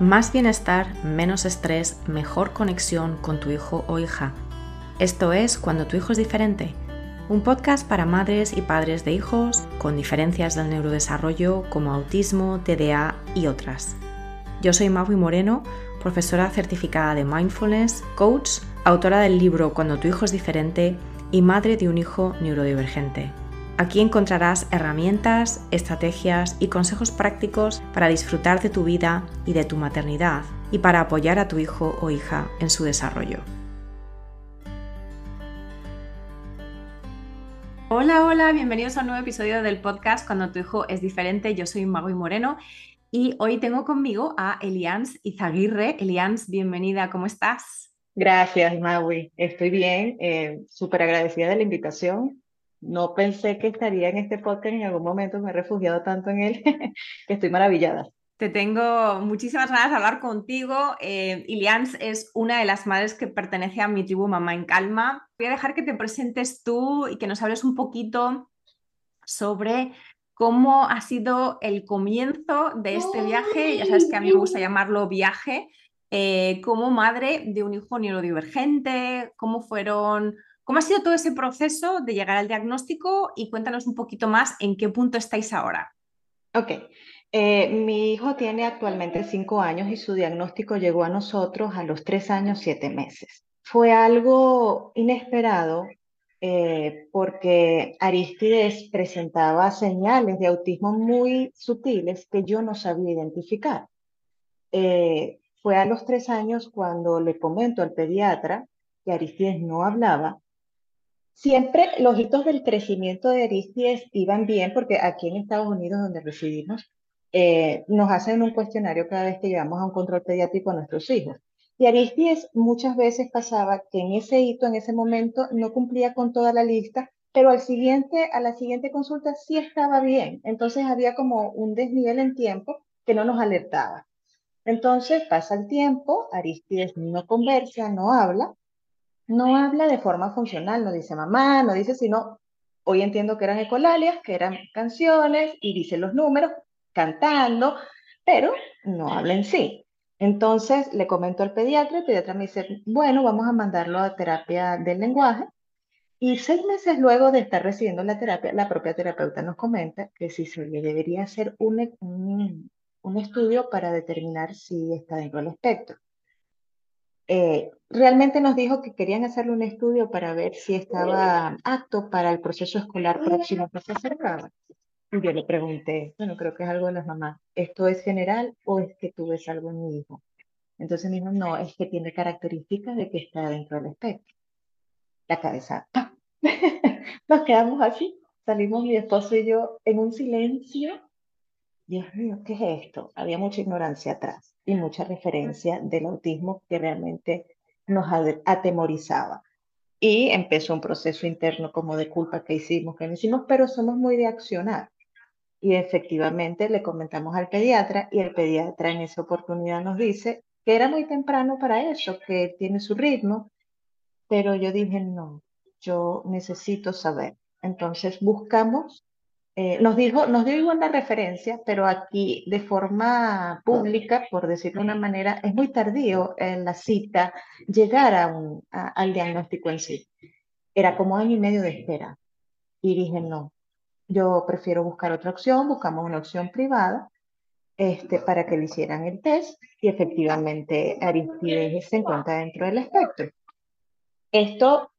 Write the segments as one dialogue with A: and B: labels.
A: Más bienestar, menos estrés, mejor conexión con tu hijo o hija. Esto es Cuando tu hijo es diferente, un podcast para madres y padres de hijos con diferencias del neurodesarrollo como autismo, TDA y otras. Yo soy Maui Moreno, profesora certificada de mindfulness, coach, autora del libro Cuando tu hijo es diferente y madre de un hijo neurodivergente. Aquí encontrarás herramientas, estrategias y consejos prácticos para disfrutar de tu vida y de tu maternidad y para apoyar a tu hijo o hija en su desarrollo. Hola, hola, bienvenidos a un nuevo episodio del podcast Cuando tu hijo es diferente. Yo soy Mago Moreno y hoy tengo conmigo a Elians Izaguirre. Elians, bienvenida, ¿cómo estás?
B: Gracias, Maui. Estoy bien, eh, súper agradecida de la invitación no pensé que estaría en este podcast en algún momento, me he refugiado tanto en él que estoy maravillada.
A: Te tengo muchísimas ganas de hablar contigo. Eh, Ilians es una de las madres que pertenece a mi tribu Mamá en Calma. Voy a dejar que te presentes tú y que nos hables un poquito sobre cómo ha sido el comienzo de este viaje. Ya sabes que a mí me gusta llamarlo viaje. Eh, como madre de un hijo neurodivergente, cómo fueron ¿Cómo ha sido todo ese proceso de llegar al diagnóstico y cuéntanos un poquito más en qué punto estáis ahora?
B: Ok. Eh, mi hijo tiene actualmente cinco años y su diagnóstico llegó a nosotros a los tres años, siete meses. Fue algo inesperado eh, porque Aristides presentaba señales de autismo muy sutiles que yo no sabía identificar. Eh, fue a los tres años cuando le comento al pediatra que Aristides no hablaba Siempre los hitos del crecimiento de Aristides iban bien porque aquí en Estados Unidos, donde residimos, eh, nos hacen un cuestionario cada vez que llevamos a un control pediátrico a nuestros hijos. Y Aristides muchas veces pasaba que en ese hito, en ese momento, no cumplía con toda la lista, pero al siguiente, a la siguiente consulta sí estaba bien. Entonces había como un desnivel en tiempo que no nos alertaba. Entonces pasa el tiempo, Aristides no conversa, no habla, no habla de forma funcional, no dice mamá, no dice sino, hoy entiendo que eran ecolalias, que eran canciones y dice los números cantando, pero no habla en sí. Entonces le comento al pediatra, el pediatra me dice, bueno, vamos a mandarlo a terapia del lenguaje. Y seis meses luego de estar recibiendo la terapia, la propia terapeuta nos comenta que si se le debería hacer un, un, un estudio para determinar si está dentro del espectro. Eh, realmente nos dijo que querían hacerle un estudio para ver si estaba apto para el proceso escolar próximo que se acercaba. Y yo le pregunté, bueno, creo que es algo de las mamás, ¿esto es general o es que tú ves algo en mi hijo? Entonces me dijo, no, es que tiene características de que está dentro del espectro. La cabeza, Nos quedamos así, salimos mi esposo y yo en un silencio. Dios mío, ¿qué es esto? Había mucha ignorancia atrás y mucha referencia del autismo que realmente nos atemorizaba. Y empezó un proceso interno como de culpa que hicimos, que no hicimos, pero somos muy de accionar. Y efectivamente le comentamos al pediatra y el pediatra en esa oportunidad nos dice que era muy temprano para eso, que tiene su ritmo, pero yo dije, no, yo necesito saber. Entonces buscamos eh, nos dijo, nos dio igual la referencia, pero aquí de forma pública, por decirlo de una manera, es muy tardío en la cita llegar a un, al diagnóstico en sí. Era como año y medio de espera. Y dije, no, yo prefiero buscar otra opción, buscamos una opción privada este, para que le hicieran el test y efectivamente Aristides se encuentra dentro del espectro. Esto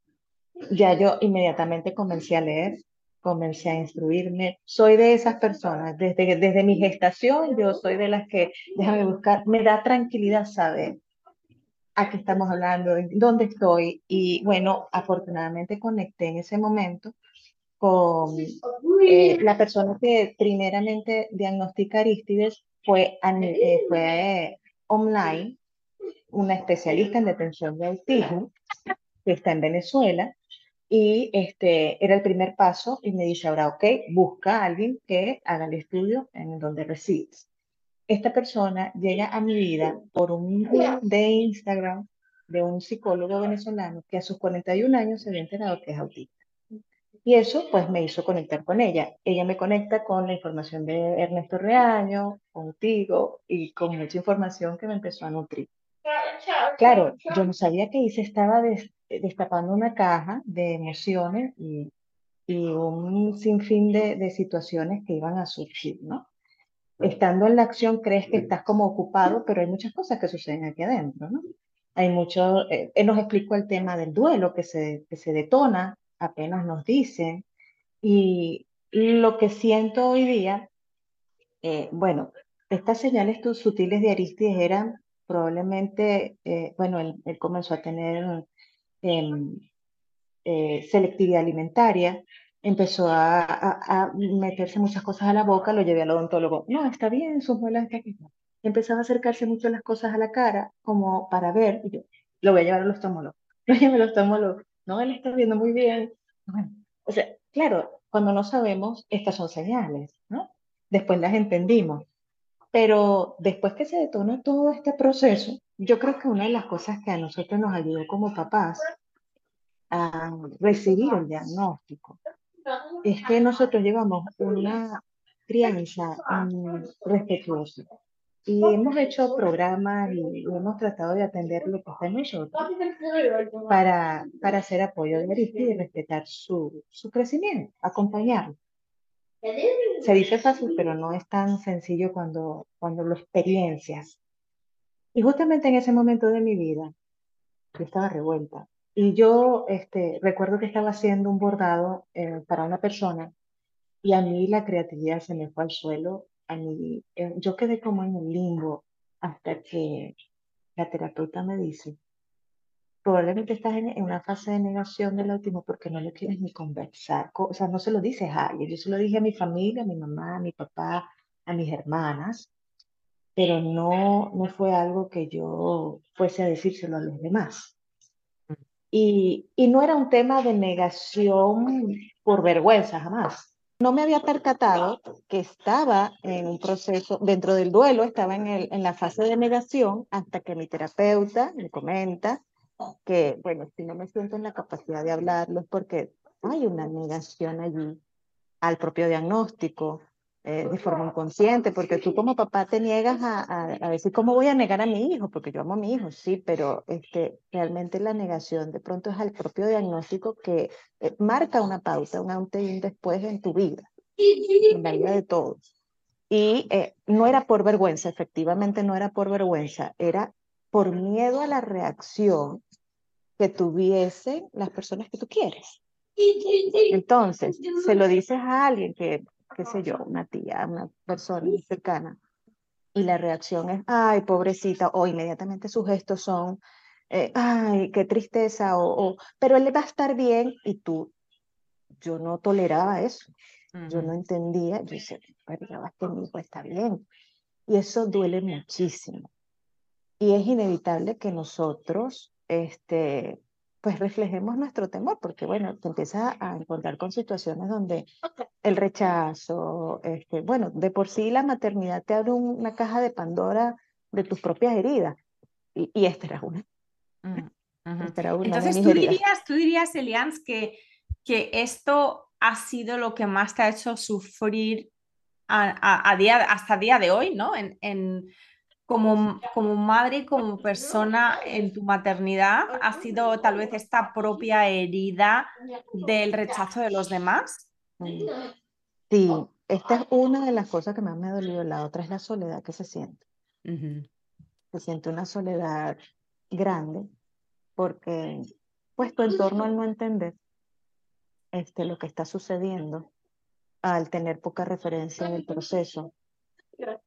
B: ya yo inmediatamente comencé a leer comencé a instruirme. Soy de esas personas, desde, desde mi gestación yo soy de las que, déjame buscar, me da tranquilidad saber a qué estamos hablando, dónde estoy. Y bueno, afortunadamente conecté en ese momento con eh, la persona que primeramente diagnostica Aristides, fue, eh, fue online, una especialista en detención de autismo, que está en Venezuela, y este, era el primer paso y me dice ahora, ok, busca a alguien que haga el estudio en donde resides. Esta persona llega a mi vida por un de Instagram de un psicólogo venezolano que a sus 41 años se había enterado que es autista. Y eso pues me hizo conectar con ella. Ella me conecta con la información de Ernesto Reaño, contigo y con mucha información que me empezó a nutrir. Claro, yo no sabía que Isa estaba destapando una caja de emociones y, un sinfín de, de situaciones que iban a surgir, ¿no? Estando en la acción crees que estás como ocupado, pero hay muchas cosas que suceden aquí adentro, ¿no? Hay mucho, eh, él nos explicó el tema del duelo que se, que se detona, apenas nos dicen, y lo que siento hoy día, eh, bueno, estas señales sutiles de Aristides eran probablemente, eh, bueno, él, comenzó a tener em, selectividad alimentaria, empezó a, meterse muchas cosas a la boca, lo llevé al odontólogo. No, está bien, sus muelas están aquí. Empezaba a acercarse mucho las cosas a la cara, como para ver, y yo, lo voy a llevar al oftalmólogo, lo llevo al oftalmólogo. No, él está viendo muy bien. Bueno, o sea, claro, cuando no sabemos, estas son señales, ¿no? Después las entendimos. Pero después que se detona todo este proceso, yo creo que una de las cosas que a nosotros nos ayudó como papás a recibir el diagnóstico es que nosotros llevamos una crianza respetuosa y hemos hecho programas y hemos tratado de atender lo que está en nosotros para, para hacer apoyo de Aristi y respetar su, su crecimiento, acompañarlo. Se dice fácil, pero no es tan sencillo cuando, cuando lo experiencias. Y justamente en ese momento de mi vida, yo estaba revuelta. Y yo este, recuerdo que estaba haciendo un bordado eh, para una persona y a mí la creatividad se me fue al suelo. A mí, eh, yo quedé como en el limbo hasta que la terapeuta me dice, probablemente estás en, una fase de negación del último porque no le quieres ni conversar. O sea, no se lo dices a alguien. Yo se lo dije a mi familia, a mi mamá, a mi papá, a mis hermanas, pero no, no fue algo que yo fuese a decírselo a los demás. Y, y no era un tema de negación por vergüenza, jamás. No me había percatado que estaba en un proceso, dentro del duelo, estaba en, el, en la fase de negación hasta que mi terapeuta me comenta que, bueno, si no me siento en la capacidad de hablarlo es porque hay una negación allí al propio diagnóstico, eh, de forma inconsciente, porque tú como papá te niegas a, a, decir, ¿cómo voy a negar a mi hijo? Porque yo amo a mi hijo, sí, pero este, realmente la negación de pronto es al propio diagnóstico que eh, marca una pauta, un antes y un después en tu vida, en la vida de todos. Y eh, no era por vergüenza, efectivamente no era por vergüenza, era por miedo a la reacción que tuviesen las personas que tú quieres. Entonces, se lo dices a alguien que qué sé yo, una tía, una persona cercana, y la reacción es, ay, pobrecita, o inmediatamente sus gestos son, eh, ay, qué tristeza, o, pero él va a estar bien, y tú, yo no toleraba eso, yo no entendía, yo decía, pero ya que mi hijo está bien, y eso duele muchísimo. Y es inevitable que nosotros, este, pues reflejemos nuestro temor, porque bueno, te empiezas a encontrar con situaciones donde el rechazo, este, bueno, de por sí la maternidad te abre una caja de Pandora de tus propias heridas, y, y esta era una.
C: Mm, Entonces, tú dirías, tú dirías, Elians, que, que esto ha sido lo que más te ha hecho sufrir a, a, día, hasta día de hoy, ¿no? En, en, como, como madre, como persona en tu maternidad, ¿ha sido tal vez esta propia herida del rechazo de los demás?
B: Sí, esta es una de las cosas que más me ha dolido. La otra es la soledad que se siente. Se siente una soledad grande porque, pues, tu entorno al no entender este, lo que está sucediendo, al tener poca referencia en el proceso,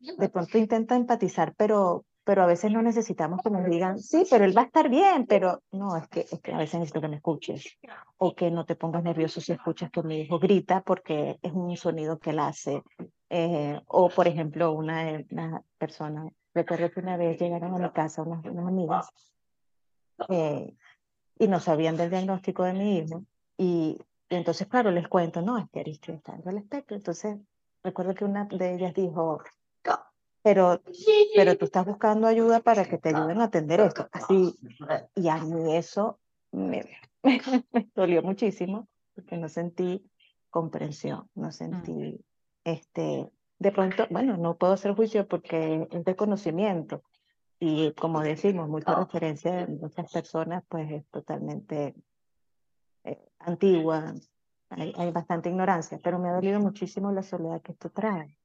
B: de pronto intenta empatizar, pero, pero a veces no necesitamos que nos digan, sí, pero él va a estar bien, pero no, es que, es que a veces necesito que me escuches o que no te pongas nervioso si escuchas que mi hijo grita porque es un sonido que él hace. Eh, o, por ejemplo, una, una persona, recuerdo que una vez llegaron a mi casa unas, unas amigas eh, y no sabían del diagnóstico de mi hijo y, entonces, claro, les cuento, no, es que Aristide está en el espectro. Entonces, recuerdo que una de ellas dijo, pero, pero tú estás buscando ayuda para que te ayuden a atender esto. Así, y a mí eso me, me, dolió muchísimo, porque no sentí comprensión, no mm. sentí, este, de pronto, bueno, no puedo hacer juicio porque es de conocimiento. Y como decimos, mucha referencia de muchas personas, pues es totalmente eh, antigua, hay, hay, bastante ignorancia, pero me ha dolido muchísimo la soledad que esto trae.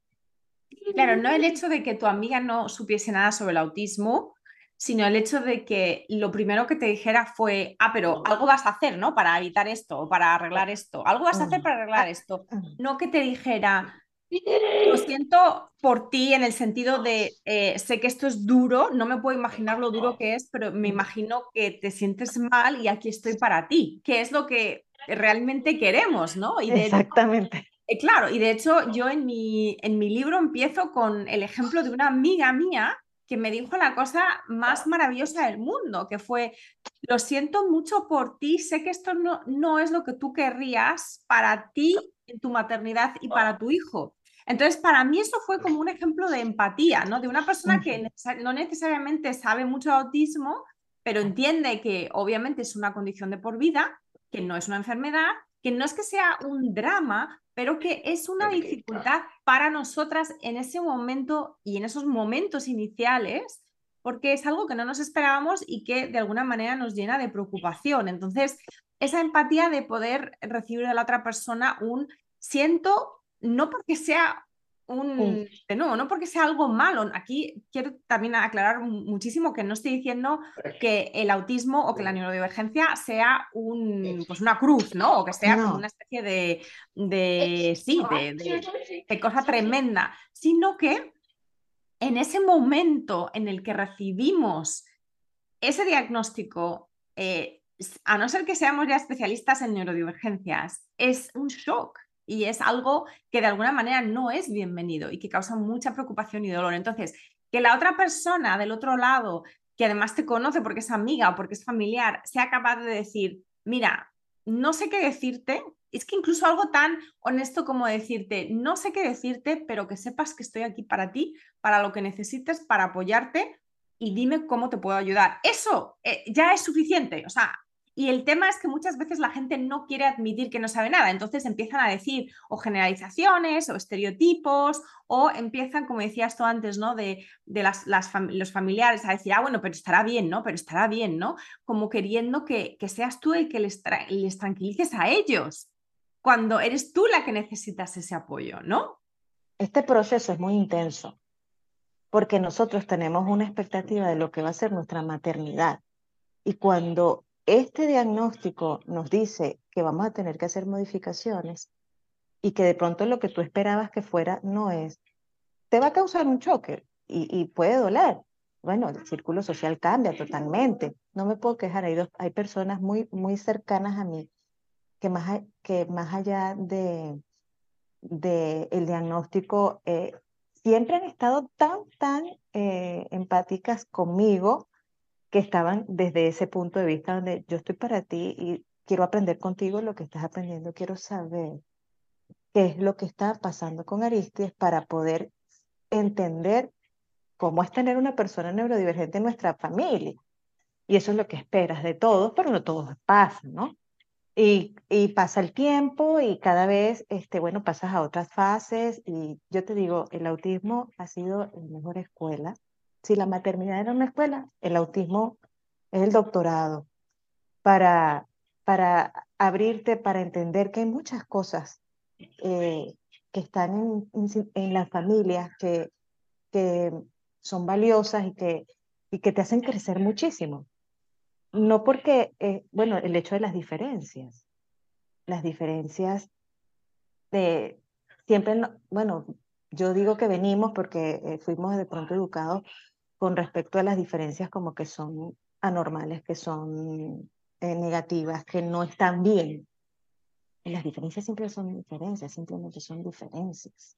A: Claro, no el hecho de que tu amiga no supiese nada sobre el autismo, sino el hecho de que lo primero que te dijera fue, ah, pero algo vas a hacer, ¿no? Para evitar esto o para arreglar esto. Algo vas a hacer para arreglar esto. No que te dijera, lo siento por ti en el sentido de, eh, sé que esto es duro, no me puedo imaginar lo duro que es, pero me imagino que te sientes mal y aquí estoy para ti, que es lo que realmente queremos, ¿no?
B: Y Exactamente.
A: Eh, claro, y de hecho yo en mi, en mi libro empiezo con el ejemplo de una amiga mía que me dijo la cosa más maravillosa del mundo, que fue, lo siento mucho por ti, sé que esto no, no es lo que tú querrías para ti en tu maternidad y para tu hijo. Entonces, para mí eso fue como un ejemplo de empatía, ¿no? De una persona que no necesariamente sabe mucho de autismo, pero entiende que obviamente es una condición de por vida, que no es una enfermedad, que no es que sea un drama, pero que es una dificultad para nosotras en ese momento y en esos momentos iniciales, porque es algo que no nos esperábamos y que de alguna manera nos llena de preocupación. Entonces, esa empatía de poder recibir de la otra persona un siento, no porque sea un, de nuevo, no porque sea algo malo. Aquí quiero también aclarar muchísimo que no estoy diciendo que el autismo o que la neurodivergencia sea un, pues una cruz, ¿no? O que sea como una especie de, de sí, de, cosa tremenda, sino que en ese momento en el que recibimos ese diagnóstico, eh, a no ser que seamos ya especialistas en neurodivergencias, es un shock y es algo que de alguna manera no es bienvenido y que causa mucha preocupación y dolor. Entonces, que la otra persona del otro lado, que además te conoce porque es amiga o porque es familiar, sea capaz de decir, mira, no sé qué decirte, es que incluso algo tan honesto como decirte, no sé qué decirte, pero que sepas que estoy aquí para ti, para lo que necesites, para apoyarte y dime cómo te puedo ayudar. Eso eh, ya es suficiente. O sea, y el tema es que muchas veces la gente no quiere admitir que no sabe nada, entonces empiezan a decir o generalizaciones o estereotipos o empiezan, como decías tú antes, ¿no? De, de las, los familiares a decir, ah, bueno, pero estará bien, ¿no? Pero estará bien, ¿no? Como queriendo que, que seas tú el que les, les tranquilices a ellos, cuando eres tú la que necesitas ese apoyo, ¿no?
B: Este proceso es muy intenso porque nosotros tenemos una expectativa de lo que va a ser nuestra maternidad. Y cuando este diagnóstico nos dice que vamos a tener que hacer modificaciones y que de pronto lo que tú esperabas que fuera no es, te va a causar un choque y, puede doler. Bueno, el círculo social cambia totalmente. No me puedo quejar. Hay, dos, hay personas muy, muy cercanas a mí que más, que más allá de, el diagnóstico, eh, siempre han estado tan, tan eh, empáticas conmigo que estaban desde ese punto de vista donde yo estoy para ti y quiero aprender contigo lo que estás aprendiendo, quiero saber qué es lo que está pasando con Aristides para poder entender cómo es tener una persona neurodivergente en nuestra familia. Y eso es lo que esperas de todos, pero no todos pasa, ¿no? Y, y, pasa el tiempo y cada vez, este, bueno, pasas a otras fases y yo te digo, el autismo ha sido la mejor escuela si la maternidad era una escuela, el autismo es el doctorado para, para abrirte, para entender que hay muchas cosas eh, que están en, en, las familias que, que son valiosas y que, y que te hacen crecer muchísimo. No porque, eh, bueno, el hecho de las diferencias, las diferencias de, siempre, bueno, yo digo que venimos porque eh, fuimos de pronto educados con respecto a las diferencias como que son anormales, que son eh, negativas, que no están bien. las diferencias siempre son diferencias, simplemente son diferencias.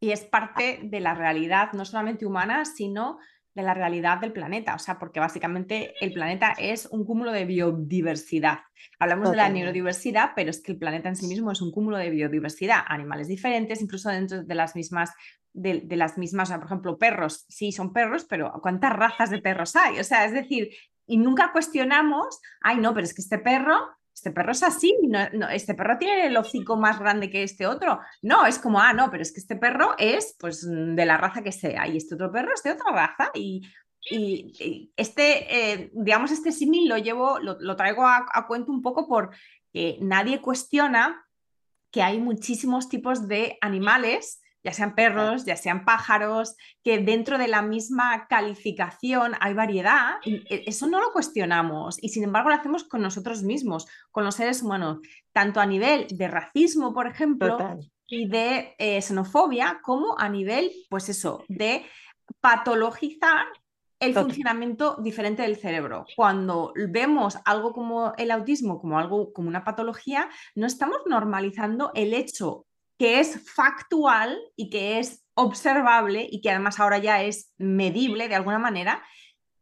A: Y es parte de la realidad, no solamente humana, sino de la realidad del planeta, o sea, porque básicamente el planeta es un cúmulo de biodiversidad. Hablamos de la neurodiversidad, pero es que el planeta en sí mismo es un cúmulo de biodiversidad, animales diferentes, incluso dentro de las mismas de, las mismas, por ejemplo, perros, sí son perros, pero ¿cuántas razas de perros hay? O sea, es decir, y nunca cuestionamos, ay, no, pero es que este perro este perro es así, no, este perro tiene el hocico más grande que este otro. No, es como, ah, no, pero es que este perro es pues de la raza que sea y este otro perro es de otra raza y, y, este, eh, digamos, este símil lo llevo, lo, traigo a, a, cuento un poco porque nadie cuestiona que hay muchísimos tipos de animales ya sean perros, ya sean pájaros, que dentro de la misma calificación hay variedad, e, eso no lo cuestionamos y sin embargo lo hacemos con nosotros mismos, con los seres humanos, tanto a nivel de racismo, por ejemplo, y de eh, xenofobia, como a nivel, pues eso, de patologizar el funcionamiento diferente del cerebro. Cuando vemos algo como el autismo, como algo como una patología, no estamos normalizando el hecho que es factual y que es observable y que además ahora ya es medible de alguna manera,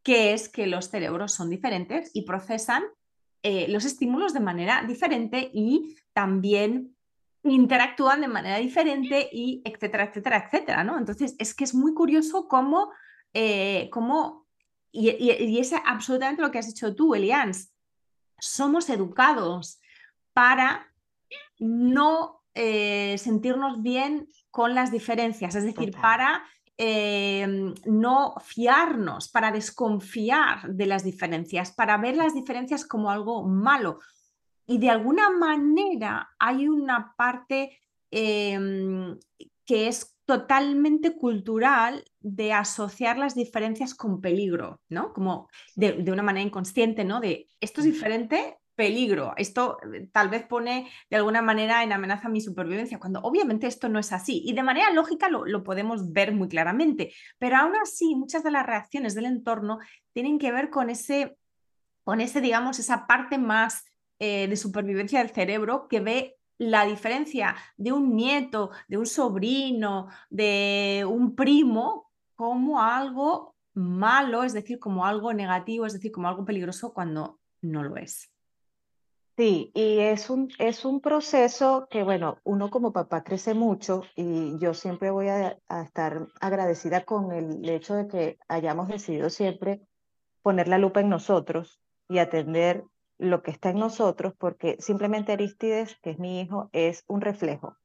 A: que es que los cerebros son diferentes y procesan eh, los estímulos de manera diferente y también interactúan de manera diferente y etcétera, etcétera, etcétera, ¿no? Entonces es que es muy curioso cómo, eh, cómo y, es absolutamente lo que has dicho tú, Elians, somos educados para no eh, sentirnos bien con las diferencias, es decir, para em, no fiarnos, para desconfiar de las diferencias, para ver las diferencias como algo malo. Y de alguna manera hay una parte em, que es totalmente cultural de asociar las diferencias con peligro, ¿no? Como de, de, una manera inconsciente, ¿no? De esto es diferente, peligro. Esto eh, tal vez pone de alguna manera en amenaza mi supervivencia, cuando obviamente esto no es así. Y de manera lógica lo, podemos ver muy claramente, pero aún así muchas de las reacciones del entorno tienen que ver con ese, con ese digamos, esa parte más eh, de supervivencia del cerebro que ve la diferencia de un nieto, de un sobrino, de un primo como algo malo, es decir, como algo negativo, es decir, como algo peligroso cuando no lo es.
B: Sí, y es un, es un proceso que, bueno, uno como papá crece mucho y yo siempre voy a, estar agradecida con el hecho de que hayamos decidido siempre poner la lupa en nosotros y atender lo que está en nosotros, porque simplemente Aristides, que es mi hijo, es un reflejo.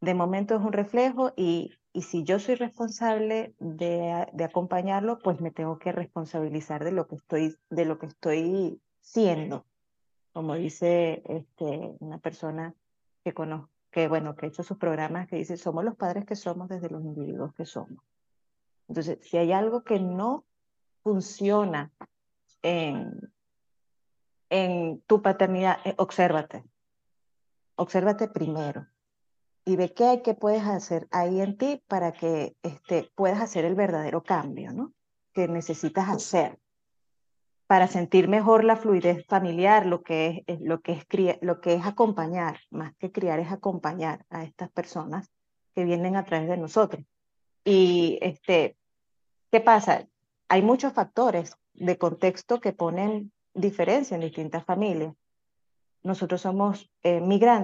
B: De momento es un reflejo y, y si yo soy responsable de, de acompañarlo, pues me tengo que responsabilizar de lo que estoy, de lo que estoy siendo como dice este, una persona que conozco, que bueno, que ha hecho sus programas, que dice, somos los padres que somos desde los individuos que somos. Entonces, si hay algo que no funciona en, en tu paternidad, eh, obsérvate. Obsérvate primero y ve qué hay que puedes hacer ahí en ti para que este, puedas hacer el verdadero cambio, ¿no? Que necesitas hacer para sentir mejor la fluidez familiar, lo que es, lo que es, lo que es acompañar, más que criar es acompañar a estas personas que vienen a través de nosotros. Y este, ¿qué pasa? Hay muchos factores de contexto que ponen diferencia en distintas familias. Nosotros somos eh,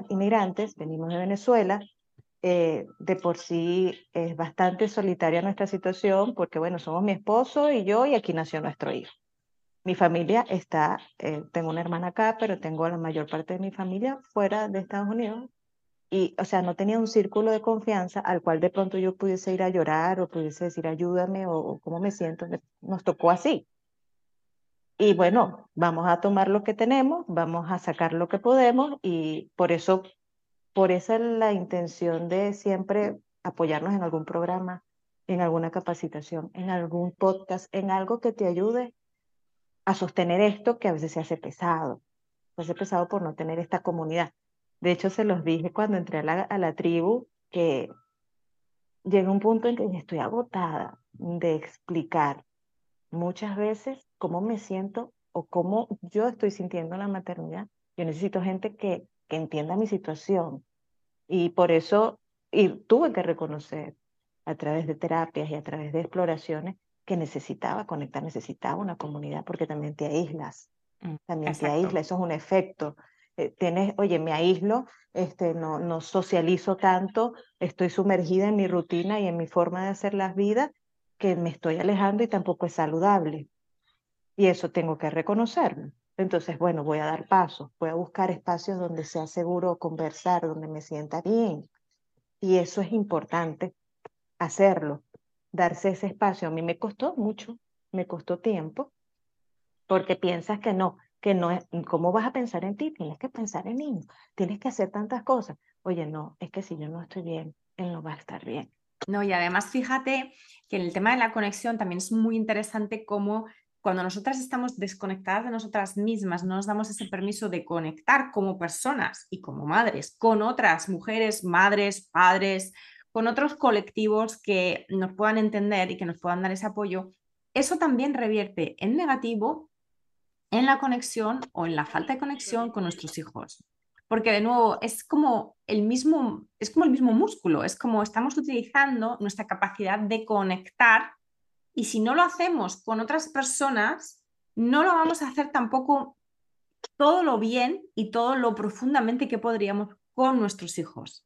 B: inmigrantes, venimos de Venezuela, eh, de por sí es bastante solitaria nuestra situación porque, bueno, somos mi esposo y yo y aquí nació nuestro hijo mi familia está, eh, tengo una hermana acá, pero tengo la mayor parte de mi familia fuera de Estados Unidos. Y, o sea, no tenía un círculo de confianza al cual de pronto yo pudiese ir a llorar o pudiese decir ayúdame o, cómo me siento. Nos tocó así. Y bueno, vamos a tomar lo que tenemos, vamos a sacar lo que podemos y por eso, por eso es la intención de siempre apoyarnos en algún programa, en alguna capacitación, en algún podcast, en algo que te ayude a sostener esto que a veces se hace pesado. Se hace pesado por no tener esta comunidad. De hecho, se los dije cuando entré a la, a la tribu que llega un punto en que estoy agotada de explicar muchas veces cómo me siento o cómo yo estoy sintiendo la maternidad. Yo necesito gente que, que entienda mi situación. Y por eso y tuve que reconocer a través de terapias y a través de exploraciones que necesitaba conectar, necesitaba una comunidad, porque también te aíslas, mm, también te aíslas, eso es un efecto. Eh, tienes, oye, me aíslo, este, no, no socializo tanto, estoy sumergida en mi rutina y en mi forma de hacer las vidas, que me estoy alejando y tampoco es saludable. Y eso tengo que reconocerlo. Entonces, bueno, voy a dar pasos, voy a buscar espacios donde sea seguro conversar, donde me sienta bien. Y eso es importante hacerlo, darse ese espacio. A mí me costó mucho, me costó tiempo, porque piensas que no, que no es, ¿cómo vas a pensar en ti? Tienes que pensar en niño, tienes que hacer tantas cosas. Oye, no, es que si yo no estoy bien, él no va a estar bien.
A: No, y además fíjate que en el tema de la conexión también es muy interesante cómo cuando nosotras estamos desconectadas de nosotras mismas, no nos damos ese permiso de conectar como personas y como madres con otras mujeres, madres, padres, con otros colectivos que nos puedan entender y que nos puedan dar ese apoyo, eso también revierte en negativo en la conexión o en la falta de conexión con nuestros hijos. Porque de nuevo es como el mismo, es como el mismo músculo, es como estamos utilizando nuestra capacidad de conectar y si no lo hacemos con otras personas, no lo vamos a hacer tampoco todo lo bien y todo lo profundamente que podríamos con nuestros hijos.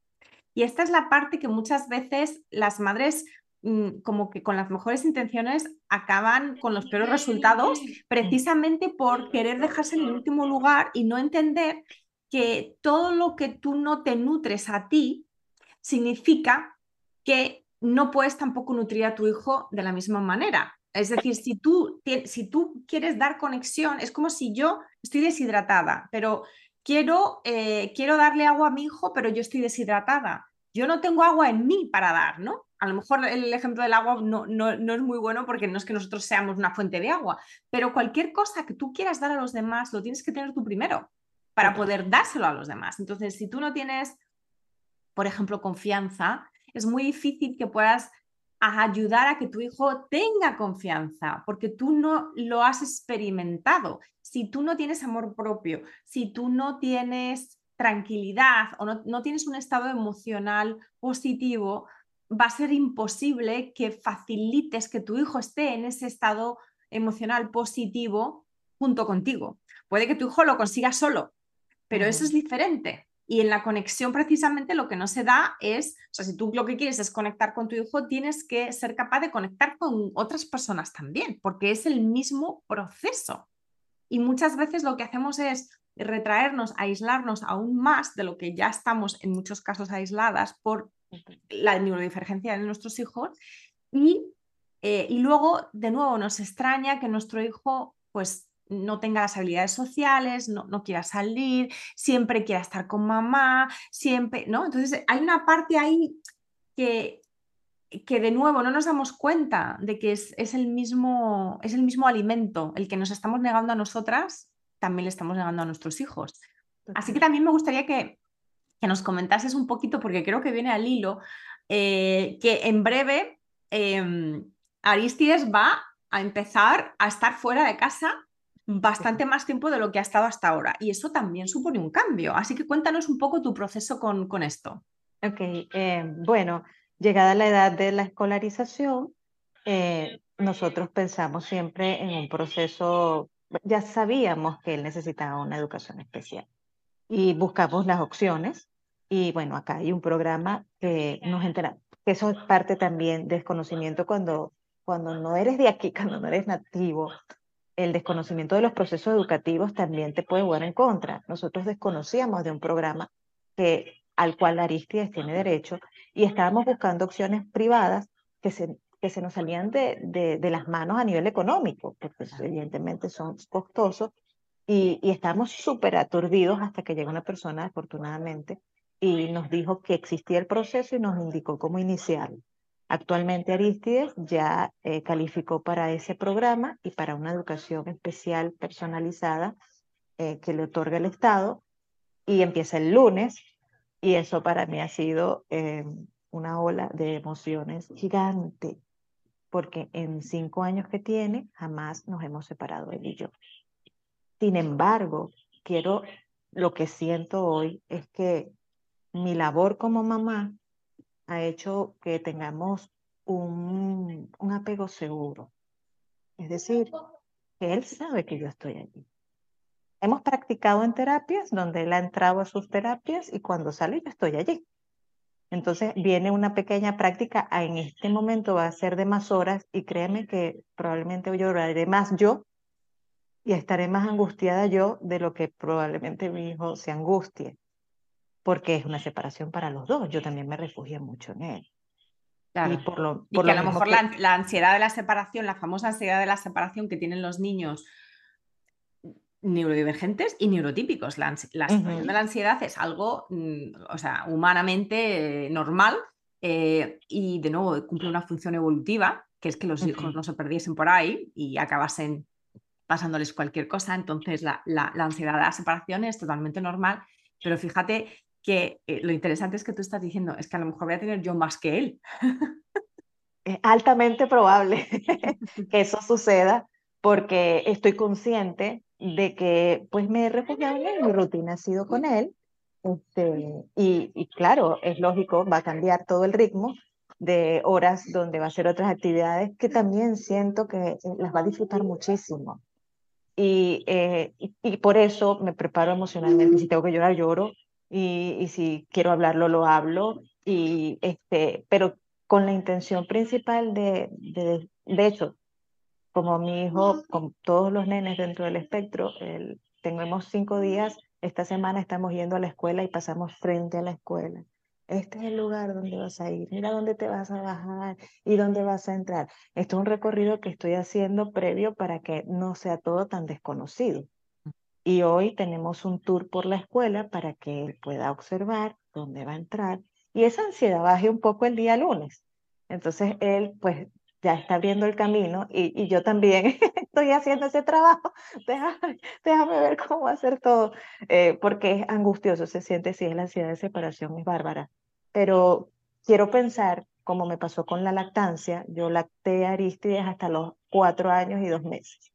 A: Y esta es la parte que muchas veces las madres mm, como que con las mejores intenciones acaban con los peores resultados precisamente por querer dejarse en el último lugar y no entender que todo lo que tú no te nutres a ti significa que no puedes tampoco nutrir a tu hijo de la misma manera. Es decir, si tú, si tú quieres dar conexión, es como si yo estoy deshidratada, pero quiero, eh, quiero darle agua a mi hijo, pero yo estoy deshidratada. Yo no tengo agua en mí para dar, ¿no? A lo mejor el ejemplo del agua no, no, no, es muy bueno porque no es que nosotros seamos una fuente de agua, pero cualquier cosa que tú quieras dar a los demás lo tienes que tener tú primero para poder dárselo a los demás. Entonces, si tú no tienes, por ejemplo, confianza, es muy difícil que puedas ayudar a que tu hijo tenga confianza, porque tú no lo has experimentado. Si tú no tienes amor propio, si tú no tienes tranquilidad o no, tienes un estado emocional positivo, va a ser imposible que facilites que tu hijo esté en ese estado emocional positivo junto contigo. Puede que tu hijo lo consiga solo, pero eso es diferente. Y en la conexión precisamente lo que no se da es, o sea, si tú lo que quieres es conectar con tu hijo, tienes que ser capaz de conectar con otras personas también, porque es el mismo proceso. Y muchas veces lo que hacemos es retraernos, aislarnos aún más de lo que ya estamos en muchos casos aisladas por la neurodivergencia de nuestros hijos. Y, eh, y luego, de nuevo, nos extraña que nuestro hijo pues no tenga las habilidades sociales, no, no, quiera salir, siempre quiera estar con mamá, siempre, ¿no? Entonces hay una parte ahí que, que de nuevo no nos damos cuenta de que es, es, el mismo, es el mismo alimento, el que nos estamos negando a nosotras, también le estamos negando a nuestros hijos. Así que también me gustaría que, que nos comentases un poquito, porque creo que viene al hilo, eh, que en breve eh, Aristides va a empezar a estar fuera de casa bastante más tiempo de lo que ha estado hasta ahora. Y eso también supone un cambio. Así que cuéntanos un poco tu proceso con, con esto.
B: Ok, eh, bueno, llegada la edad de la escolarización, eh, nosotros pensamos siempre en un proceso, ya sabíamos que él necesitaba una educación especial y buscamos las opciones. Y bueno, acá hay un programa que nos entera, que eso es parte también del desconocimiento cuando, cuando no eres de aquí, cuando no eres nativo, el desconocimiento de los procesos educativos también te puede jugar en contra. Nosotros desconocíamos de un programa que, al cual Aristides tiene derecho y estábamos buscando opciones privadas que se, que se nos salían de, de, las manos a nivel económico, porque evidentemente son costosos y, y estábamos súper aturdidos hasta que llegó una persona, afortunadamente, y nos dijo que existía el proceso y nos indicó cómo iniciarlo. Actualmente Aristides ya eh, calificó para ese programa y para una educación especial personalizada eh, que le otorga el Estado y empieza el lunes y eso para mí ha sido eh, una ola de emociones gigante porque en cinco años que tiene jamás nos hemos separado él y yo. Sin embargo, quiero, lo que siento hoy es que mi labor como mamá ha hecho que tengamos un, un apego seguro. Es decir, que él sabe que yo estoy allí. Hemos practicado en terapias donde él ha entrado a sus terapias y cuando sale yo estoy allí. Entonces viene una pequeña práctica, en este momento va a ser de más horas y créeme que probablemente lloraré más yo y estaré más angustiada yo de lo que probablemente mi hijo se angustie, porque es una separación para los dos. Yo también me refugié mucho en él.
A: Y, por lo, que a lo mejor La, ansiedad de la separación, la famosa ansiedad de la separación que tienen los niños neurodivergentes y neurotípicos. La, la de la ansiedad es algo, mm, o sea, humanamente eh, normal eh, y de nuevo cumple una función evolutiva, que es que los hijos no se perdiesen por ahí y acabasen pasándoles cualquier cosa. Entonces, la, la, ansiedad de la separación es totalmente normal, pero fíjate que eh, lo interesante es que tú estás diciendo, es que a lo mejor voy a tener yo más que él.
B: Es altamente probable que eso suceda porque estoy consciente de que pues me he refugiado en él, mi rutina ha sido con él, este, y, y, claro, es lógico, va a cambiar todo el ritmo de horas donde va a hacer otras actividades que también siento que eh, las va a disfrutar muchísimo. Eh, y, y, por eso me preparo emocionalmente. Si tengo que llorar, lloro. Y, y, si quiero hablarlo, lo hablo. Y, este, pero con la intención principal de, de, de hecho, como mi hijo, con todos los nenes dentro del espectro, el, tenemos cinco días, esta semana estamos yendo a la escuela y pasamos frente a la escuela. Este es el lugar donde vas a ir, mira dónde te vas a bajar y dónde vas a entrar. Esto es un recorrido que estoy haciendo previo para que no sea todo tan desconocido. Y hoy tenemos un tour por la escuela para que él pueda observar dónde va a entrar y esa ansiedad baje un poco el día lunes. Entonces él pues ya está abriendo el camino y, yo también estoy haciendo ese trabajo. Déjame, déjame ver cómo hacer todo, eh, porque es angustioso, se siente, si es la ansiedad de separación, es bárbara. Pero quiero pensar, como me pasó con la lactancia, yo lacté a Aristides hasta los cuatro años y dos meses.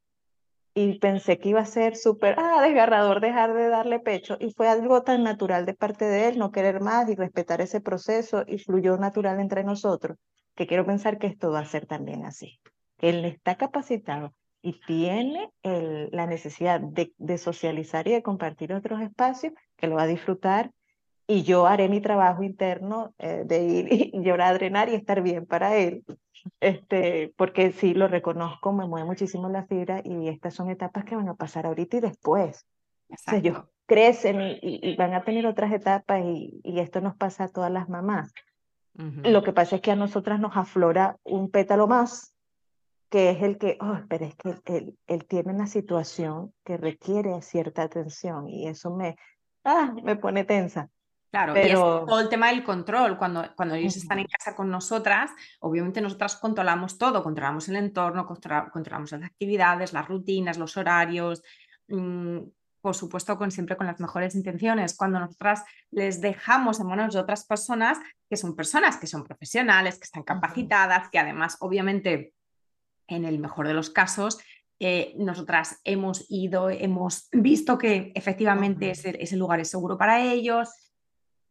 B: Y pensé que iba a ser súper ah, desgarrador dejar de darle pecho. Y fue algo tan natural de parte de él, no querer más y respetar ese proceso y fluyó natural entre nosotros que quiero pensar que esto va a ser también así. Él está capacitado y tiene el, la necesidad de, de, socializar y de compartir otros espacios, que lo va a disfrutar. Y yo haré mi trabajo interno eh, de ir y llorar, drenar y estar bien para él. Este, porque sí, lo reconozco, me mueve muchísimo la fibra y estas son etapas que van a pasar ahorita y después. O sea, ellos crecen y, y, van a tener otras etapas y, y esto nos pasa a todas las mamás. Lo que pasa es que a nosotras nos aflora un pétalo más, que es el que, oh, pero es que él, él tiene una situación que requiere cierta atención y eso me, ah, me pone tensa.
A: Claro, pero... y es todo el tema del control. Cuando, cuando ellos están en casa con nosotras, obviamente nosotras controlamos todo, controlamos el entorno, controlamos las actividades, las rutinas, los horarios, mmm, por supuesto, con, siempre con las mejores intenciones. Cuando nosotras les dejamos en manos de otras personas, que son personas que son profesionales, que están capacitadas, que además, obviamente, en el mejor de los casos, eh, nosotras hemos ido, hemos visto que efectivamente ese, ese, lugar es seguro para ellos,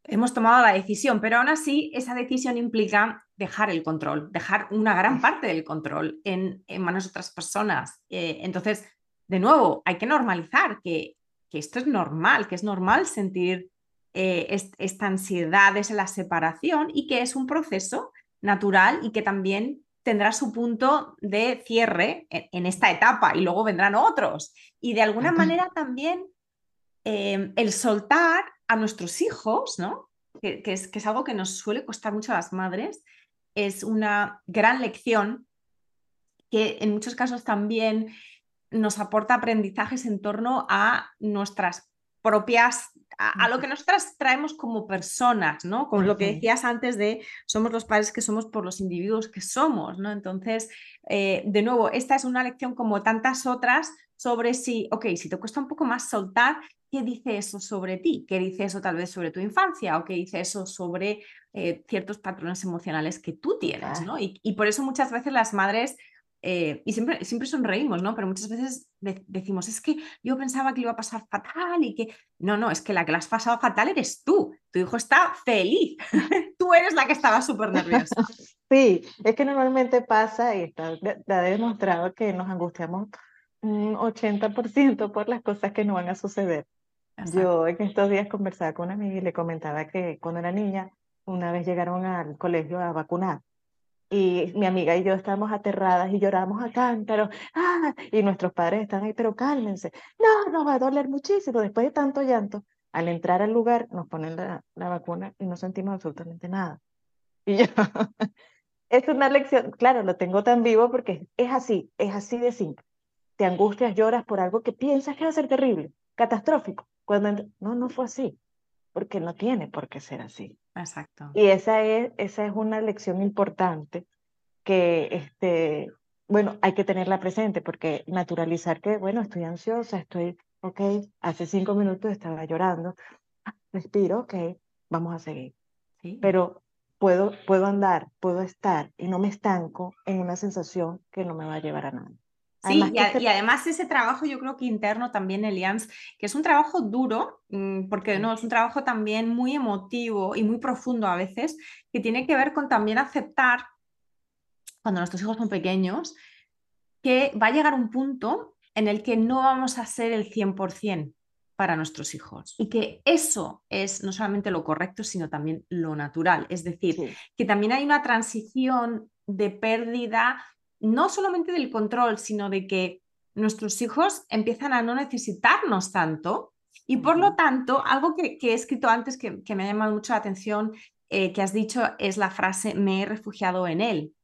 A: hemos tomado la decisión, pero aún así esa decisión implica dejar el control, dejar una gran parte del control en, en manos de otras personas. Eh, entonces, de nuevo, hay que normalizar que que esto es normal, que es normal sentir eh, esta ansiedad de la separación y que es un proceso natural y que también tendrá su punto de cierre en, esta etapa y luego vendrán otros. Y de alguna manera también em, el soltar a nuestros hijos, ¿no? Que, es, que es algo que nos suele costar mucho a las madres, es una gran lección que en muchos casos también nos aporta aprendizajes en torno a nuestras propias, a, lo que nosotras traemos como personas, ¿no? Con lo que decías antes de somos los padres que somos por los individuos que somos, ¿no? Entonces, eh, de nuevo, esta es una lección como tantas otras sobre si, ok, si te cuesta un poco más soltar, ¿qué dice eso sobre ti? ¿Qué dice eso tal vez sobre tu infancia? ¿O qué dice eso sobre eh, ciertos patrones emocionales que tú tienes, ¿no? Y, y por eso muchas veces las madres eh, y siempre, siempre sonreímos, ¿no? Pero muchas veces decimos, es que yo pensaba que le iba a pasar fatal y que... No, no, es que la que la has pasado fatal eres tú. Tu hijo está feliz. tú eres la que estaba súper nerviosa.
B: Sí, es que normalmente pasa y está, ha demostrado que nos angustiamos un 80% por las cosas que no van a suceder. Yo en estos días conversaba con una amiga y le comentaba que cuando era niña, una vez llegaron al colegio a vacunar y mi amiga y yo estábamos aterradas y lloramos a cántaros, ¡ah! y nuestros padres están ahí, pero cálmense, no, nos va a doler muchísimo después de tanto llanto. Al entrar al lugar nos ponen la, la vacuna y no sentimos absolutamente nada. Y yo, es una lección, claro, lo tengo tan vivo porque es así, es así de simple. Te angustias, lloras por algo que piensas que va a ser terrible, catastrófico. Cuando no, no fue así, porque no tiene por qué ser así.
A: Exacto.
B: Y esa es, esa es una lección importante que, este, bueno, hay que tenerla presente, porque naturalizar que, bueno, estoy ansiosa, estoy, ok, hace cinco minutos estaba llorando, ah, respiro, ok, vamos a seguir.
A: Sí.
B: Pero puedo, puedo andar, puedo estar y no me estanco en una sensación que no me va a llevar a nada.
A: Sí, y, y, además ese trabajo yo creo que interno también, Elians, que es un trabajo duro, mm, porque no, es un trabajo también muy emotivo y muy profundo a veces, que tiene que ver con también aceptar, cuando nuestros hijos son pequeños, que va a llegar un punto en el que no vamos a ser el 100% para nuestros hijos. Y que eso es no solamente lo correcto, sino también lo natural. Es decir, sí. que también hay una transición de pérdida, no solamente del control, sino de que nuestros hijos empiezan a no necesitarnos tanto. Y por lo tanto, algo que, que he escrito antes que, que, me ha llamado mucho la atención, eh, que has dicho, es la frase, me he refugiado en él.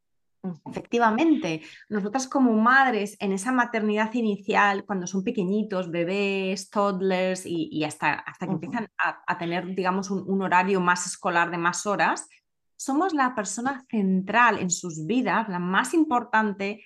A: Efectivamente, nosotras como madres en esa maternidad inicial, cuando son pequeñitos, bebés, toddlers y, y hasta, hasta, que uh -huh. empiezan a, a, tener, digamos, un, un, horario más escolar de más horas, somos la persona central en sus vidas, la más importante.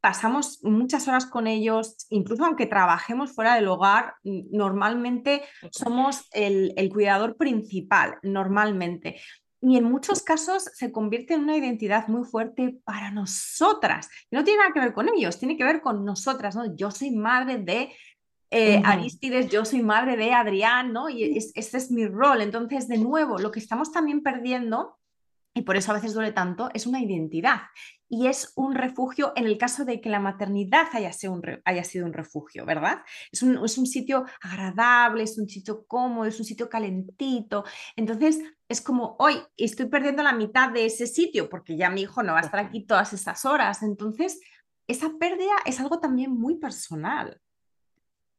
A: Pasamos muchas horas con ellos, incluso aunque trabajemos fuera del hogar, normalmente somos el, el cuidador principal, normalmente y en muchos casos se convierte en una identidad muy fuerte para nosotras. No tiene nada que ver con ellos, tiene que ver con nosotras, ¿no? Yo soy madre de eh, uh -huh. Aristides, yo soy madre de Adrián, ¿no? Y es, ese es mi rol. Entonces, de nuevo, lo que estamos también perdiendo, y por eso a veces duele tanto, es una identidad. Y es un refugio en el caso de que la maternidad haya sido un, haya sido un refugio, ¿verdad? Es un, es un sitio agradable, es un sitio cómodo, es un sitio calentito. Entonces, es como, hoy estoy perdiendo la mitad de ese sitio porque ya mi hijo no va a estar aquí todas estas horas. Entonces, esa pérdida es algo también muy personal.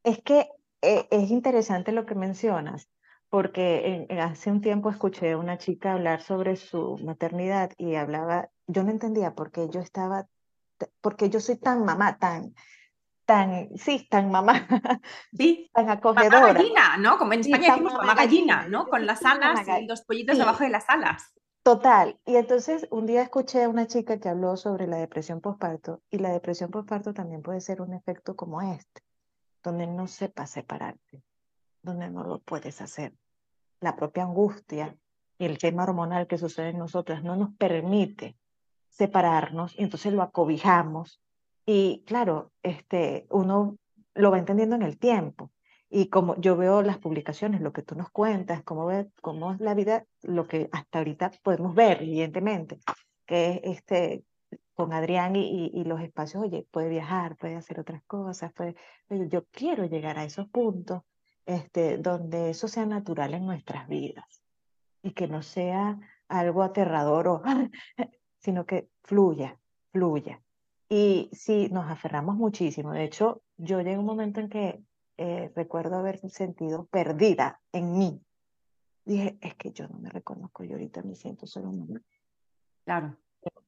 B: Es que eh, es interesante lo que mencionas, porque en, hace un tiempo escuché a una chica hablar sobre su maternidad y hablaba, yo no entendía por qué yo estaba, porque yo soy tan mamá, tan, tan, sí, tan mamá,
A: sí,
B: tan acogedora.
A: Mamá gallina, ¿no? Como en España sí, decimos mamá gallina, gallina, ¿no? Con las alas y los pollitos sí. debajo de las alas.
B: Total. Y entonces un día escuché a una chica que habló sobre la depresión postparto y la depresión postparto también puede ser un efecto como este, donde no sepas separarte, donde no lo puedes hacer. La propia angustia y el tema hormonal que sucede en nosotras no nos permite separarnos y entonces lo acobijamos y claro, este, uno lo va entendiendo en el tiempo. Y como yo veo las publicaciones, lo que tú nos cuentas, cómo, ve, cómo es la vida, lo que hasta ahorita podemos ver, evidentemente, que es este, con Adrián y, y, y, los espacios, oye, puede viajar, puede hacer otras cosas, puede, yo quiero llegar a esos puntos este, donde eso sea natural en nuestras vidas y que no sea algo aterrador, o, sino que fluya, fluya. Y sí, nos aferramos muchísimo. De hecho, yo llegué a un momento en que eh, recuerdo haber sentido perdida en mí. Dije, es que yo no me reconozco, yo ahorita me siento solo mamá.
A: Claro.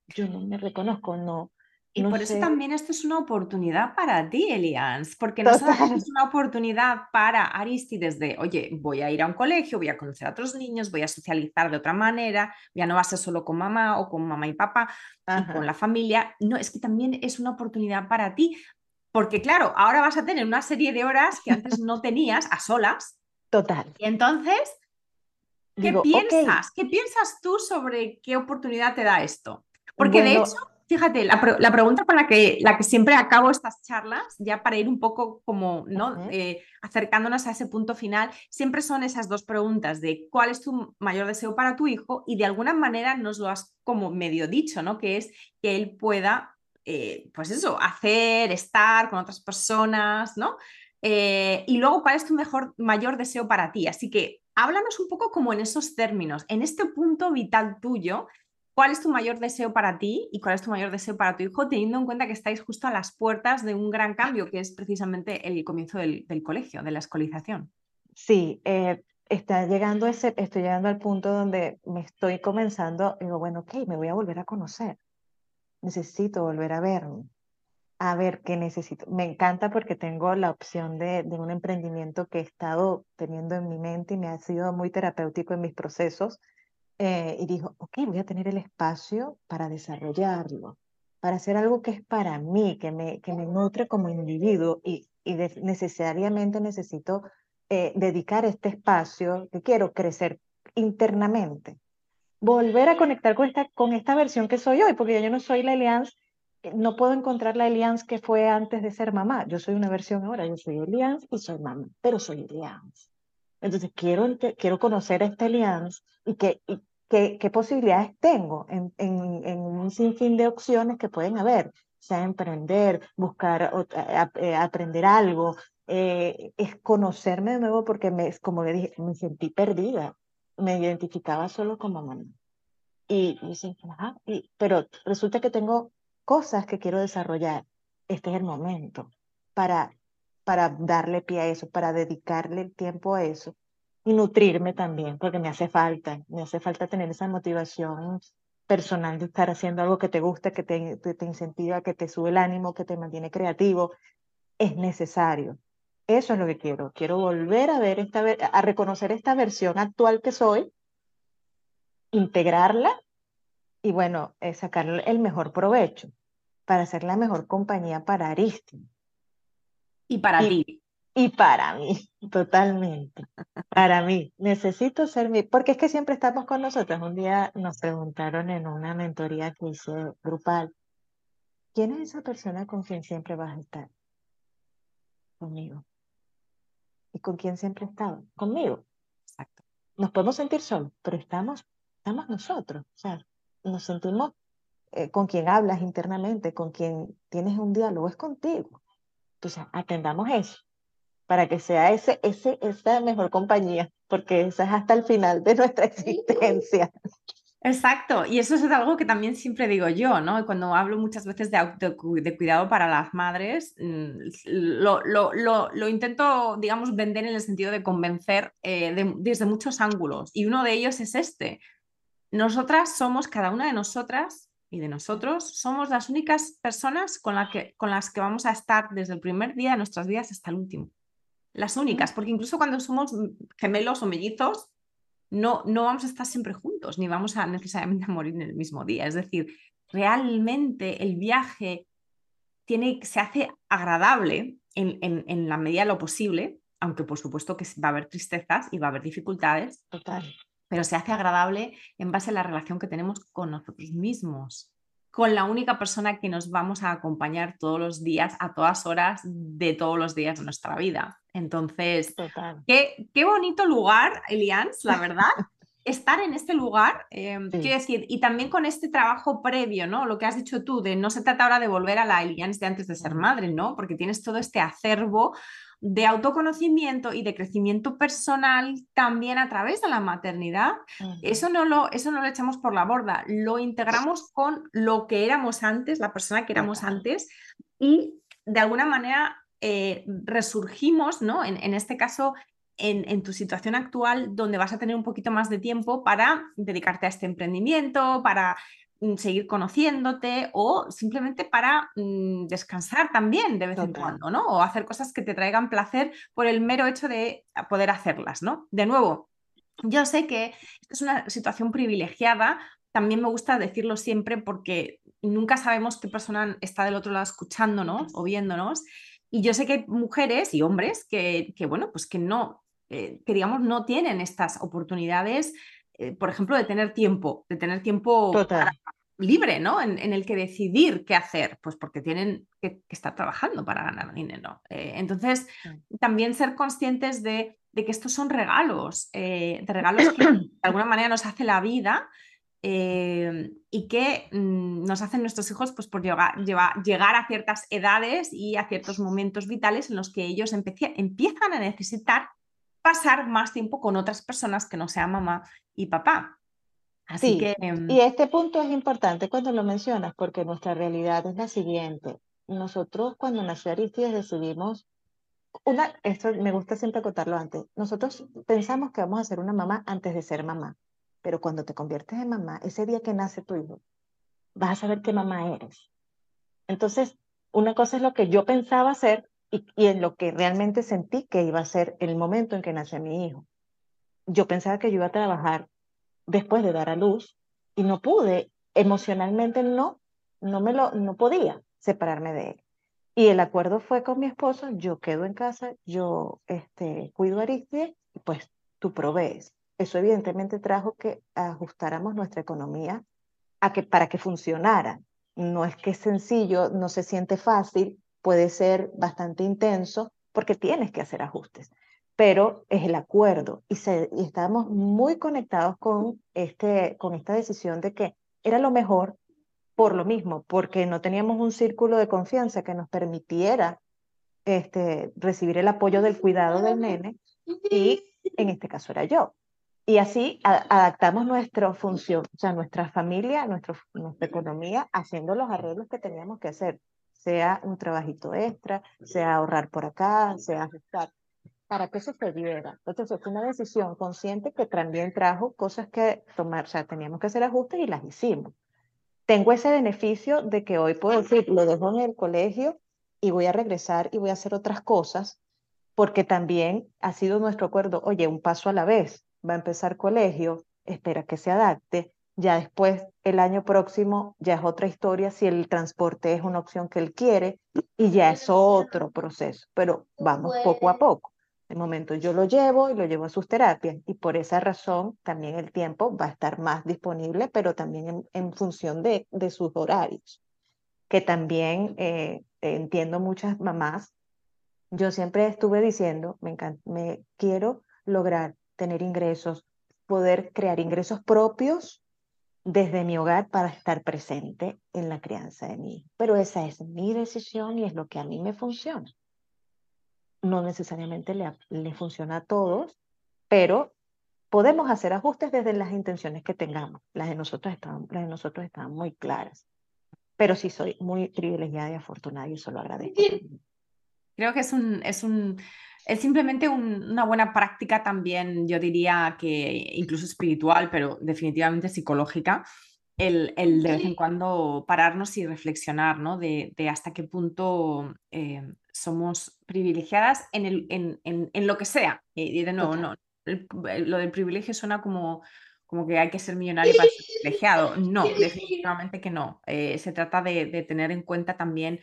B: Yo no me reconozco, no,
A: y no por sé. eso también esto es una oportunidad para ti, Elians, porque no solamente es una oportunidad para Aristides de, oye, voy a ir a un colegio, voy a conocer a otros niños, voy a socializar de otra manera, ya no va a ser solo con mamá o con mamá y papá, y con la familia. No, es que también es una oportunidad para ti, porque claro, ahora vas a tener una serie de horas que antes no tenías a solas.
B: Total.
A: Y entonces, ¿qué Digo, piensas? Okay. ¿Qué piensas tú sobre qué oportunidad te da esto? Porque bueno, de hecho Fíjate, la, la, pregunta con la que, la que siempre acabo estas charlas, ya para ir un poco como, ¿no? Eh, acercándonos a ese punto final, siempre son esas dos preguntas de cuál es tu mayor deseo para tu hijo y de alguna manera nos lo has como medio dicho, ¿no? Que es que él pueda, eh, pues eso, hacer, estar con otras personas, ¿no? Eh, y luego, ¿cuál es tu mejor, mayor deseo para ti? Así que háblanos un poco como en esos términos, en este punto vital tuyo ¿Cuál es tu mayor deseo para ti y cuál es tu mayor deseo para tu hijo, teniendo en cuenta que estáis justo a las puertas de un gran cambio, que es precisamente el comienzo del, colegio, de la escolarización?
B: Sí, eh, está llegando ese, estoy llegando al punto donde me estoy comenzando, digo, bueno, ok, me voy a volver a conocer. Necesito volver a verme, a ver qué necesito. Me encanta porque tengo la opción de, de un emprendimiento que he estado teniendo en mi mente y me ha sido muy terapéutico en mis procesos eh, y dijo, ok, voy a tener el espacio para desarrollarlo, para hacer algo que es para mí, que me, que me nutre como individuo y, y necesariamente necesito eh, dedicar este espacio que quiero crecer internamente. Volver a conectar con esta, con esta versión que soy hoy, porque yo no soy la Eliance, eh, no puedo encontrar la Eliance que fue antes de ser mamá. Yo soy una versión ahora, yo soy Eliance y soy mamá, pero soy Eliance. Entonces, quiero, quiero conocer esta alianza y, qué, qué posibilidades tengo en, en, en, un sinfín de opciones que pueden haber, sea emprender, buscar, eh, aprender algo, eh, es conocerme de nuevo porque, me, como le dije, me sentí perdida, me identificaba solo como mamá. Y, y, pero resulta que tengo cosas que quiero desarrollar. Este es el momento para para darle pie a eso, para dedicarle el tiempo a eso y nutrirme también, porque me hace falta, me hace falta tener esa motivación personal de estar haciendo algo que te gusta, que te, te, incentiva, que te sube el ánimo, que te mantiene creativo. Es necesario. Eso es lo que quiero. Quiero volver a ver esta, a reconocer esta versión actual que soy, integrarla y bueno, sacar el mejor provecho para ser la mejor compañía para Aristi.
A: Y para ti.
B: Y para mí, totalmente. Para mí, necesito ser mi, porque es que siempre estamos con nosotros. Un día nos preguntaron en una mentoría que hice grupal, ¿quién es esa persona con quien siempre vas a estar? Conmigo. ¿Y con quién siempre he estado? Conmigo. Exacto. Nos podemos sentir solos, pero estamos, estamos nosotros. O sea, nos sentimos eh, con quien hablas internamente, con quien tienes un diálogo, es contigo. Entonces, atendamos eso para que sea ese, ese, esa mejor compañía, porque esa es hasta el final de nuestra existencia.
A: Exacto, y eso es algo que también siempre digo yo, ¿no? Cuando hablo muchas veces de, de cuidado para las madres, mm, lo, lo, lo, lo, intento, digamos, vender en el sentido de convencer eh, desde muchos ángulos, y uno de ellos es este. Nosotras somos, cada una de nosotras, y de nosotros, somos las únicas personas con, la que, con las que vamos a estar desde el primer día de nuestras vidas hasta el último. Las únicas, porque incluso cuando somos gemelos o mellizos, no, no vamos a estar siempre juntos, ni vamos a necesariamente a morir en el mismo día. Es decir, realmente el viaje tiene, se hace agradable en, en, en la medida de lo posible, aunque por supuesto que va a haber tristezas y va a haber dificultades.
B: Total
A: pero se hace agradable en base a la relación que tenemos con nosotros mismos, con la única persona que nos vamos a acompañar todos los días, a todas horas de todos los días de nuestra vida. Entonces, Qué, qué bonito lugar, Elians, la verdad. estar en este lugar, em, quiero decir, y también con este trabajo previo, ¿no? Lo que has dicho tú, de no se trata ahora de volver a la Elians de antes de ser madre, ¿no? Porque tienes todo este acervo de autoconocimiento y de crecimiento personal también a través de la maternidad, eso, no lo, eso no lo echamos por la borda, lo integramos con lo que éramos antes, la persona que éramos antes, y de alguna manera eh, resurgimos, ¿no? En, en este caso, en, en, tu situación actual, donde vas a tener un poquito más de tiempo para dedicarte a este emprendimiento, para Mm, seguir conociéndote o simplemente para mm, descansar también de vez en cuando, ¿no? O hacer cosas que te traigan placer por el mero hecho de poder hacerlas, ¿no? De nuevo, yo sé que esta es una situación privilegiada, también me gusta decirlo siempre porque nunca sabemos qué persona está del otro lado escuchándonos o viéndonos. Y yo sé que hay mujeres y hombres que, que bueno, pues que no, eh, que digamos, no tienen estas oportunidades eh, por ejemplo, de tener tiempo, de tener tiempo libre, ¿no? En, el que decidir qué hacer, pues porque tienen que, estar trabajando para ganar dinero. Eh, entonces, también ser conscientes de, que estos son regalos, de regalos que de alguna manera nos hace la vida. Y que mm, nos hacen nuestros hijos pues, por llegar, llegar a ciertas edades y a ciertos momentos vitales en los que ellos empiezan a necesitar pasar más tiempo con otras personas que no sean mamá y papá.
B: Así que, y este punto es importante cuando lo mencionas, porque nuestra realidad es la siguiente. Nosotros cuando nació Aristides decidimos, una, esto me gusta siempre acotarlo antes, nosotros pensamos que vamos a ser una mamá antes de ser mamá, pero cuando te conviertes en mamá, ese día que nace tu hijo, vas a saber qué mamá eres. Entonces, una cosa es lo que yo pensaba hacer y, y en lo que realmente sentí que iba a ser el momento en que nace mi hijo. Yo pensaba que yo iba a trabajar después de dar a luz y no pude, emocionalmente no, no me lo, no podía separarme de él. Y el acuerdo fue con mi esposo, yo quedo en casa, yo este, cuido a Aristide, pues tú provees. Eso evidentemente trajo que ajustáramos nuestra economía a que, para que funcionara. No es que es sencillo, no se siente fácil, puede ser bastante intenso porque tienes que hacer ajustes pero es el acuerdo y, se, estábamos muy conectados con, este, con esta decisión de que era lo mejor por lo mismo, porque no teníamos un círculo de confianza que nos permitiera este, recibir el apoyo del cuidado del nene y en este caso era yo. Y así adaptamos nuestra función, o sea, nuestra familia, nuestro, nuestra economía, haciendo los arreglos que teníamos que hacer, sea un trabajito extra, sea ahorrar por acá, sea ajustar para que eso se diera. Entonces fue una decisión consciente que también trajo cosas que tomar, o sea, teníamos que hacer ajustes y las hicimos. Tengo ese beneficio de que hoy puedo decir, lo dejo en el colegio y voy a regresar y voy a hacer otras cosas, porque también ha sido nuestro acuerdo, oye, un paso a la vez, va a empezar colegio, espera que se adapte, ya después el año próximo ya es otra historia si el transporte es una opción que él quiere y ya es otro proceso, pero vamos poco a poco. De momento yo lo llevo y lo llevo a sus terapias y por esa razón también el tiempo va a estar más disponible, pero también en, función de, de, sus horarios, que también eh, entiendo muchas mamás. Yo siempre estuve diciendo, me, me quiero lograr tener ingresos, poder crear ingresos propios desde mi hogar para estar presente en la crianza de mi hijo. Pero esa es mi decisión y es lo que a mí me funciona no necesariamente le, le funciona a todos, pero podemos hacer ajustes desde las intenciones que tengamos. Las de nosotros están, las de nosotros están muy claras. Pero sí soy muy privilegiada y afortunada y eso lo agradezco.
A: Creo que es un, es un, es simplemente una buena práctica también, yo diría que incluso espiritual, pero definitivamente psicológica, el, el de vez en cuando pararnos y reflexionar, ¿no? De, de hasta qué punto eh, somos privilegiadas en, el, en, en, lo que sea. Y de nuevo, no, lo del privilegio suena como, como que hay que ser millonario para ser privilegiado. No, definitivamente que no. Eh, se trata de, de, tener en cuenta también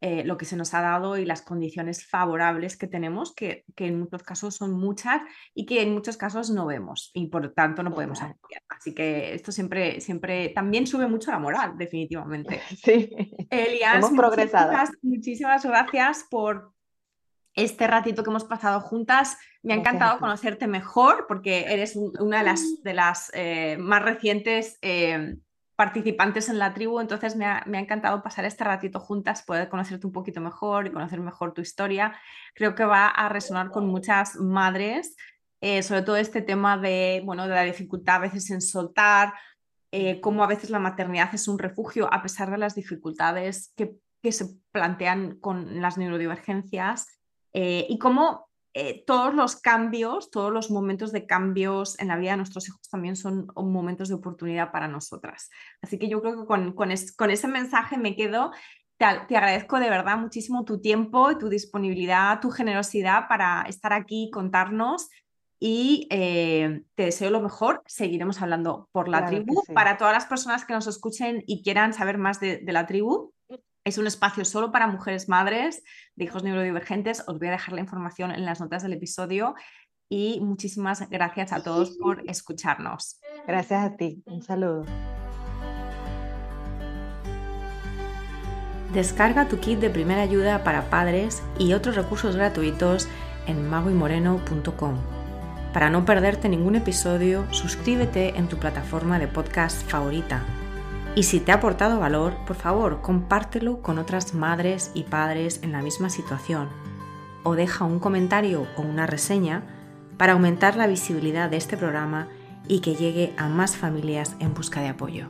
A: eh, lo que se nos ha dado y las condiciones favorables que tenemos, que, que, en muchos casos son muchas y que en muchos casos no vemos y por tanto no podemos apoyar. Así que esto siempre, siempre también sube mucho la moral, definitivamente.
B: Sí,
A: Elias, hemos progresado. Muchísimas, gracias por este ratito que hemos pasado juntas. Me ha encantado conocerte mejor porque eres una de las, de las eh, más recientes eh, participantes en la tribu, entonces me ha, encantado pasar este ratito juntas, poder conocerte un poquito mejor y conocer mejor tu historia. Creo que va a resonar con muchas madres, eh, sobre todo este tema de, bueno, de la dificultad a veces en soltar, eh, cómo a veces la maternidad es un refugio a pesar de las dificultades que, que se plantean con las neurodivergencias eh, y cómo eh, todos los cambios, todos los momentos de cambios en la vida de nuestros hijos también son momentos de oportunidad para nosotras. Así que yo creo que con, con, ese mensaje me quedo. Te, agradezco de verdad muchísimo tu tiempo, tu disponibilidad, tu generosidad para estar aquí, contarnos y eh, te deseo lo mejor. Seguiremos hablando por la tribu. Para todas las personas que nos escuchen y quieran saber más de, de la tribu, es un espacio solo para mujeres madres de hijos neurodivergentes. Os voy a dejar la información en las notas del episodio y muchísimas gracias a todos por escucharnos.
B: Gracias a ti. Un saludo.
C: Descarga tu kit de primera ayuda para padres y otros recursos gratuitos en magoymoreno.com. Para no perderte ningún episodio, suscríbete en tu plataforma de podcast favorita y si te ha aportado valor, por favor, compártelo con otras madres y padres en la misma situación. O deja un comentario o una reseña para aumentar la visibilidad de este programa
A: y que llegue a más familias en busca de apoyo.